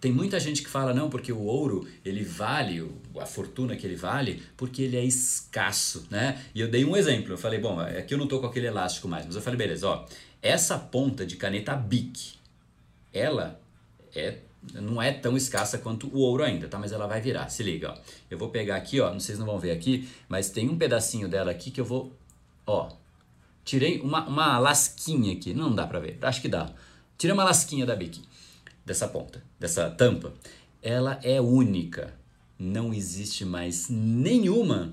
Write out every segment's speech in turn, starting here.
tem muita gente que fala, não, porque o ouro, ele vale, a fortuna que ele vale, porque ele é escasso, né? E eu dei um exemplo, eu falei, bom, aqui eu não tô com aquele elástico mais, mas eu falei, beleza, ó, essa ponta de caneta Bic, ela é não é tão escassa quanto o ouro ainda, tá? Mas ela vai virar, se liga, ó. Eu vou pegar aqui, ó, vocês não vão ver aqui, mas tem um pedacinho dela aqui que eu vou, ó, tirei uma, uma lasquinha aqui, não dá pra ver, acho que dá. Tirei uma lasquinha da Bic, dessa ponta, dessa tampa. Ela é única, não existe mais nenhuma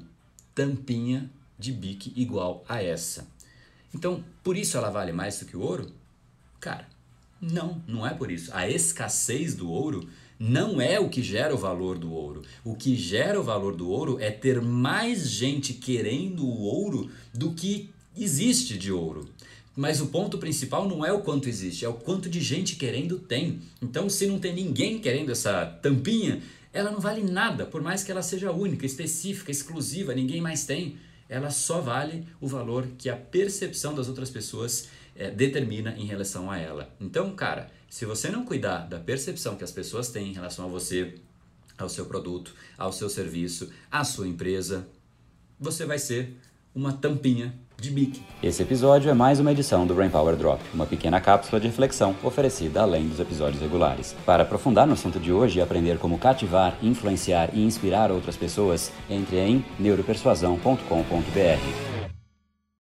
tampinha de Bic igual a essa. Então, por isso ela vale mais do que o ouro? Cara, não, não é por isso. A escassez do ouro não é o que gera o valor do ouro. O que gera o valor do ouro é ter mais gente querendo o ouro do que existe de ouro. Mas o ponto principal não é o quanto existe, é o quanto de gente querendo tem. Então, se não tem ninguém querendo essa tampinha, ela não vale nada, por mais que ela seja única, específica, exclusiva, ninguém mais tem. Ela só vale o valor que a percepção das outras pessoas é, determina em relação a ela. Então, cara, se você não cuidar da percepção que as pessoas têm em relação a você, ao seu produto, ao seu serviço, à sua empresa, você vai ser uma tampinha de bique. Esse episódio é mais uma edição do Brain Power Drop, uma pequena cápsula de reflexão oferecida além dos episódios regulares. Para aprofundar no assunto de hoje e aprender como cativar, influenciar e inspirar outras pessoas, entre em neuropersuasão.com.br.